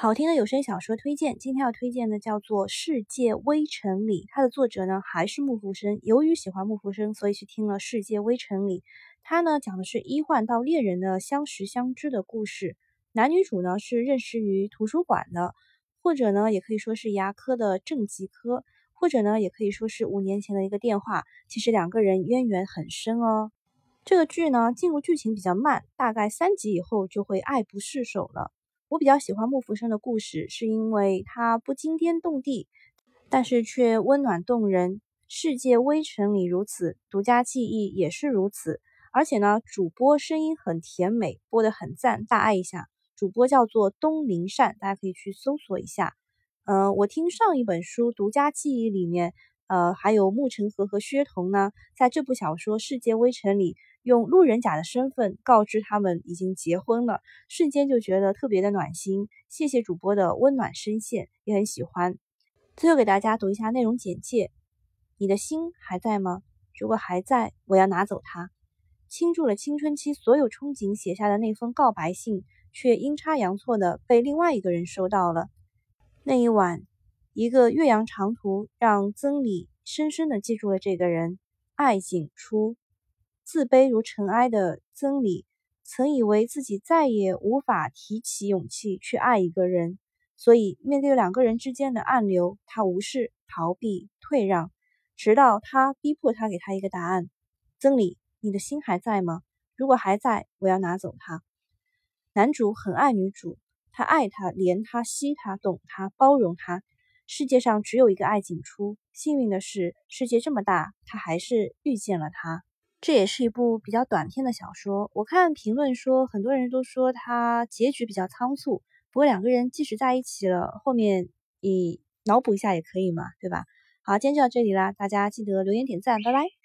好听的有声小说推荐，今天要推荐的叫做《世界微尘里》，它的作者呢还是木福生。由于喜欢木福生，所以去听了《世界微尘里》。它呢讲的是医患到恋人的相识相知的故事。男女主呢是认识于图书馆的，或者呢也可以说是牙科的正畸科，或者呢也可以说是五年前的一个电话。其实两个人渊源很深哦。这个剧呢进入剧情比较慢，大概三集以后就会爱不释手了。我比较喜欢木福生的故事，是因为他不惊天动地，但是却温暖动人。世界微尘里如此，独家记忆也是如此。而且呢，主播声音很甜美，播得很赞，大爱一下。主播叫做东林善，大家可以去搜索一下。嗯，我听上一本书《独家记忆》里面，呃，还有沐晨和和薛童呢，在这部小说《世界微尘里。用路人甲的身份告知他们已经结婚了，瞬间就觉得特别的暖心。谢谢主播的温暖声线，也很喜欢。最后给大家读一下内容简介：你的心还在吗？如果还在，我要拿走它。倾注了青春期所有憧憬写下的那封告白信，却阴差阳错的被另外一个人收到了。那一晚，一个岳阳长途让曾理深深的记住了这个人。爱景初。自卑如尘埃的曾理，曾以为自己再也无法提起勇气去爱一个人，所以面对两个人之间的暗流，他无视、逃避、退让，直到他逼迫他给他一个答案：“曾理，你的心还在吗？如果还在，我要拿走它。”男主很爱女主，他爱她，怜她，惜她，懂她，包容她。世界上只有一个爱景初，幸运的是，世界这么大，他还是遇见了她。这也是一部比较短篇的小说。我看评论说，很多人都说它结局比较仓促。不过两个人即使在一起了，后面你脑补一下也可以嘛，对吧？好，今天就到这里啦，大家记得留言点赞，拜拜。